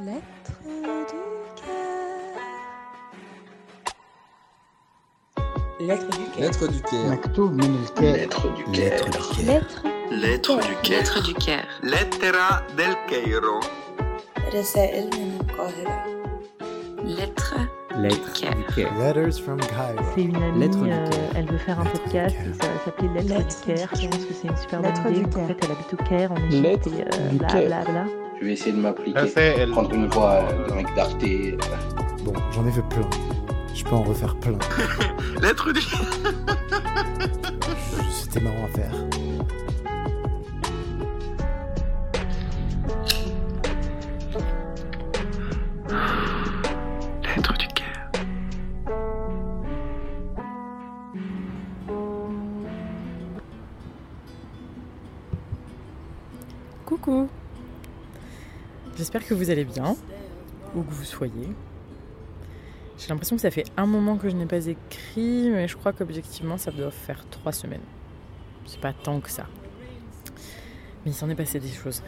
Lettre du cœur. Lettre du cœur. Lettre du cœur. مكتوب من الكاف Lettre du cœur. Lettre Lettre du cœur. Lettre du cœur. Lettera del Cairo. رسائل من القاهرة. Lettre du Lettre cœur. du cœur. Letters from Cairo. C'est une amie, Lettre du euh, Caire. elle veut faire un Lettre du podcast, Caire. et ça va s'appeler Lettre, Lettre du Caire. du Je pense que c'est une super Lettre bonne du idée. En Caire. fait, elle habite au Caire, en Égypte, Lettre et euh, du bla Caire. bla bla. Je vais essayer de m'appliquer. Raphaël. Prendre une voix euh, de mec d'Arte. Bon, j'en ai fait plein. Je peux en refaire plein. Lettre du C'était marrant à faire. J'espère que vous allez bien, où que vous soyez. J'ai l'impression que ça fait un moment que je n'ai pas écrit, mais je crois qu'objectivement ça doit faire trois semaines. C'est pas tant que ça. Mais il s'en est passé des choses.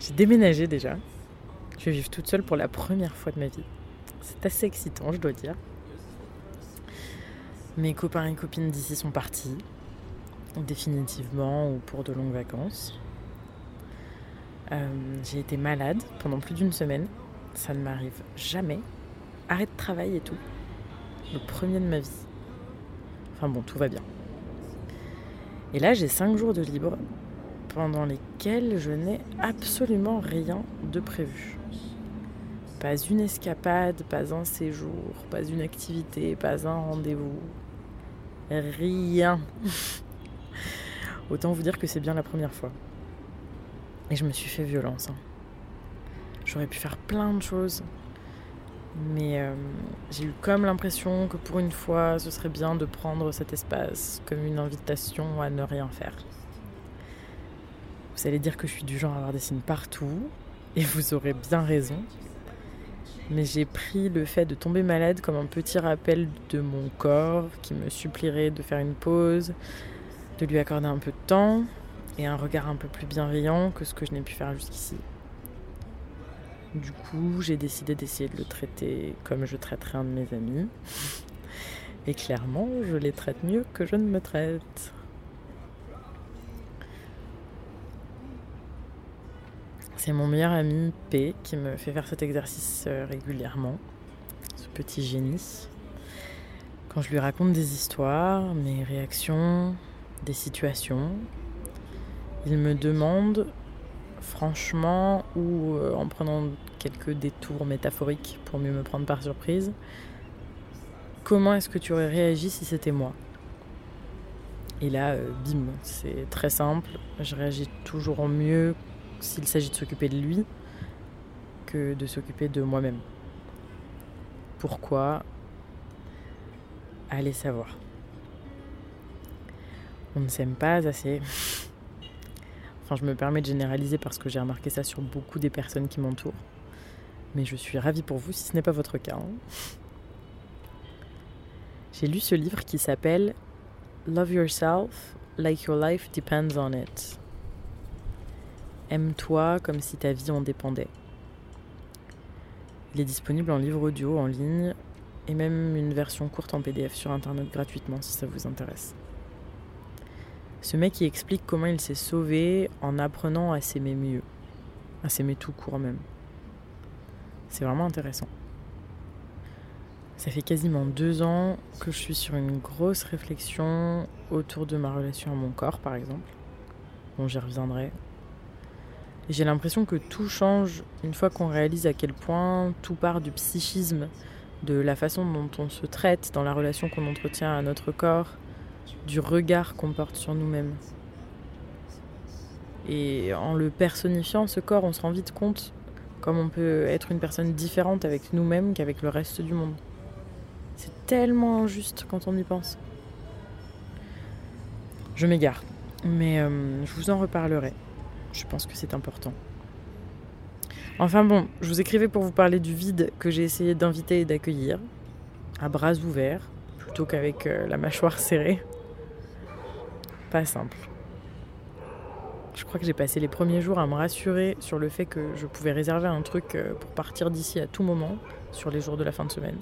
J'ai déménagé déjà. Je vais vivre toute seule pour la première fois de ma vie. C'est assez excitant, je dois dire. Mes copains et copines d'ici sont partis, définitivement ou pour de longues vacances. Euh, j'ai été malade pendant plus d'une semaine. Ça ne m'arrive jamais. Arrêt de travail et tout. Le premier de ma vie. Enfin bon, tout va bien. Et là, j'ai cinq jours de libre pendant lesquels je n'ai absolument rien de prévu. Pas une escapade, pas un séjour, pas une activité, pas un rendez-vous. Rien. Autant vous dire que c'est bien la première fois. Et je me suis fait violence. hein. J'aurais pu faire plein de choses. Mais euh, j'ai eu comme l'impression que pour une fois, ce serait bien de prendre cet espace comme une invitation à ne rien faire. Vous allez dire que je suis du genre à avoir des signes partout, et vous aurez bien raison. Mais j'ai pris le fait de tomber malade comme un petit rappel de mon corps qui me supplierait de faire une pause, de lui accorder un peu de temps et un regard un peu plus bienveillant que ce que je n'ai pu faire jusqu'ici. Du coup, j'ai décidé d'essayer de le traiter comme je traiterais un de mes amis. Et clairement, je les traite mieux que je ne me traite. C'est mon meilleur ami P qui me fait faire cet exercice euh, régulièrement, ce petit génie. Quand je lui raconte des histoires, mes réactions, des situations, il me demande franchement ou euh, en prenant quelques détours métaphoriques pour mieux me prendre par surprise, comment est-ce que tu aurais réagi si c'était moi? Et là, euh, bim, c'est très simple, je réagis toujours mieux s'il s'agit de s'occuper de lui que de s'occuper de moi-même. Pourquoi? Allez savoir. On ne s'aime pas assez. Je me permets de généraliser parce que j'ai remarqué ça sur beaucoup des personnes qui m'entourent. Mais je suis ravie pour vous si ce n'est pas votre cas. hein. J'ai lu ce livre qui s'appelle Love Yourself Like Your Life Depends on It. Aime-toi comme si ta vie en dépendait. Il est disponible en livre audio, en ligne, et même une version courte en PDF sur Internet gratuitement si ça vous intéresse. Ce mec il explique comment il s'est sauvé en apprenant à s'aimer mieux, à s'aimer tout court même. C'est vraiment intéressant. Ça fait quasiment deux ans que je suis sur une grosse réflexion autour de ma relation à mon corps, par exemple. Bon, j'y reviendrai. J'ai l'impression que tout change une fois qu'on réalise à quel point tout part du psychisme, de la façon dont on se traite dans la relation qu'on entretient à notre corps, du regard qu'on porte sur nous-mêmes. Et en le personnifiant, ce corps, on se rend vite compte comme on peut être une personne différente avec nous-mêmes qu'avec le reste du monde. C'est tellement injuste quand on y pense. Je m'égare, mais euh, je vous en reparlerai. Je pense que c'est important. Enfin bon, je vous écrivais pour vous parler du vide que j'ai essayé d'inviter et d'accueillir, à bras ouverts, plutôt qu'avec euh, la mâchoire serrée. Pas simple. Je crois que j'ai passé les premiers jours à me rassurer sur le fait que je pouvais réserver un truc euh, pour partir d'ici à tout moment, sur les jours de la fin de semaine.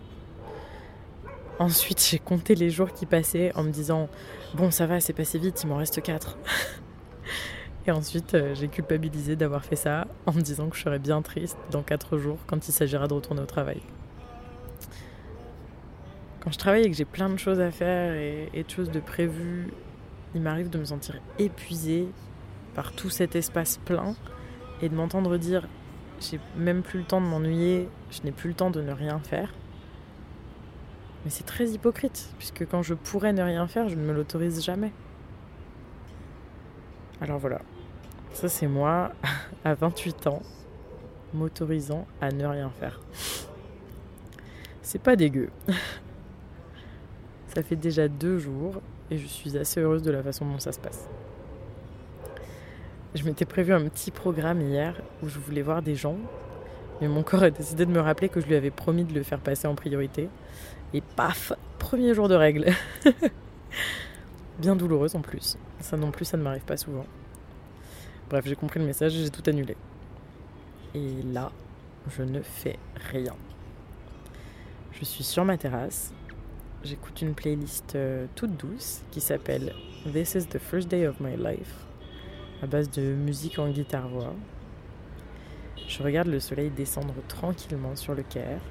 Ensuite, j'ai compté les jours qui passaient en me disant Bon, ça va, c'est passé vite, il m'en reste 4. Et ensuite, euh, j'ai culpabilisé d'avoir fait ça en me disant que je serais bien triste dans 4 jours quand il s'agira de retourner au travail. Quand je travaille et que j'ai plein de choses à faire et, de choses de prévues, il m'arrive de me sentir épuisée par tout cet espace plein et de m'entendre dire j'ai même plus le temps de m'ennuyer, je n'ai plus le temps de ne rien faire. Mais c'est très hypocrite, puisque quand je pourrais ne rien faire, je ne me l'autorise jamais. Alors voilà, ça c'est moi à 28 ans, m'autorisant à ne rien faire. C'est pas dégueu. Ça fait déjà deux jours et je suis assez heureuse de la façon dont ça se passe. Je m'étais prévu un petit programme hier où je voulais voir des gens, mais mon corps a décidé de me rappeler que je lui avais promis de le faire passer en priorité. Et paf, premier jour de règle. Bien douloureuse en plus. Ça non plus, ça ne m'arrive pas souvent. Bref, j'ai compris le message, j'ai tout annulé. Et là, je ne fais rien. Je suis sur ma terrasse. J'écoute une playlist euh, toute douce qui s'appelle This is the first day of my life, à base de musique en guitare-voix. Je regarde le soleil descendre tranquillement sur le Caire.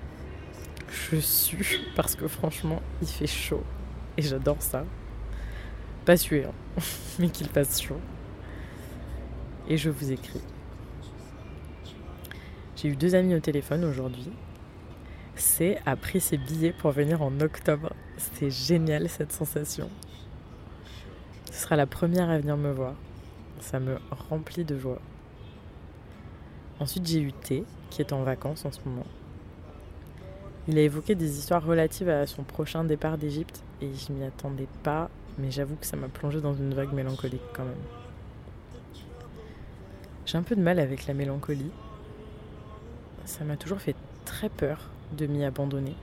Je sue parce que franchement, il fait chaud et j'adore ça. Pas suer, hein, mais qu'il fasse chaud. Et je vous écris. J'ai eu deux amis au téléphone aujourd'hui. C'est a pris ses billets pour venir en octobre. C'est génial cette sensation. Ce sera la première à venir me voir. Ça me remplit de joie. Ensuite, j'ai eu T, qui est en vacances en ce moment. Il a évoqué des histoires relatives à son prochain départ d'Égypte et je m'y attendais pas, mais j'avoue que ça m'a plongé dans une vague mélancolique quand même. J'ai un peu de mal avec la mélancolie. Ça m'a toujours fait très peur de m'y abandonner.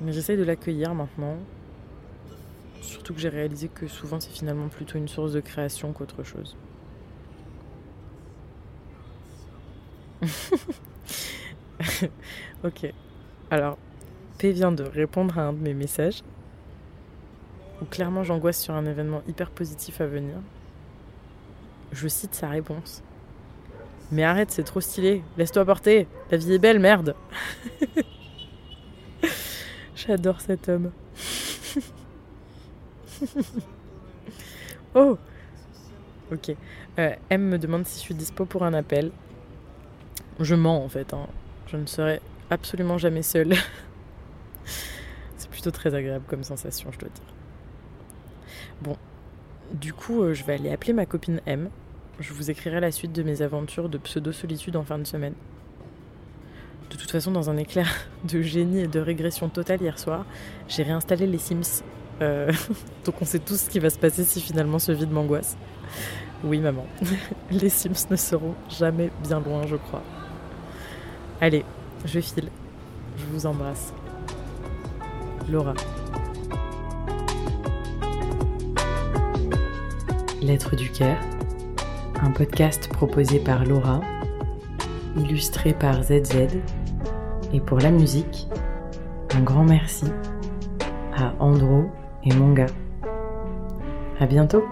Mais j'essaie de l'accueillir maintenant. Surtout que j'ai réalisé que souvent c'est finalement plutôt une source de création qu'autre chose. ok. Alors, P vient de répondre à un de mes messages. Où clairement j'angoisse sur un événement hyper positif à venir. Je cite sa réponse. Mais arrête, c'est trop stylé. Laisse-toi porter. La vie est belle, merde. J'adore cet homme. oh Ok. Euh, M me demande si je suis dispo pour un appel. Je mens en fait. Hein. Je ne serai absolument jamais seule. C'est plutôt très agréable comme sensation, je dois dire. Bon, du coup, euh, je vais aller appeler ma copine M. Je vous écrirai la suite de mes aventures de pseudo-solitude en fin de semaine. De toute façon, dans un éclair de génie et de régression totale hier soir, j'ai réinstallé les Sims. Euh, donc on sait tous ce qui va se passer si finalement ce vide m'angoisse. Oui, maman. les Sims ne seront jamais bien loin, je crois. Allez, je file. Je vous embrasse. Laura. Lettre du cœur, un podcast proposé par Laura, illustré par ZZ, et pour la musique, un grand merci à Andro et Monga. À bientôt!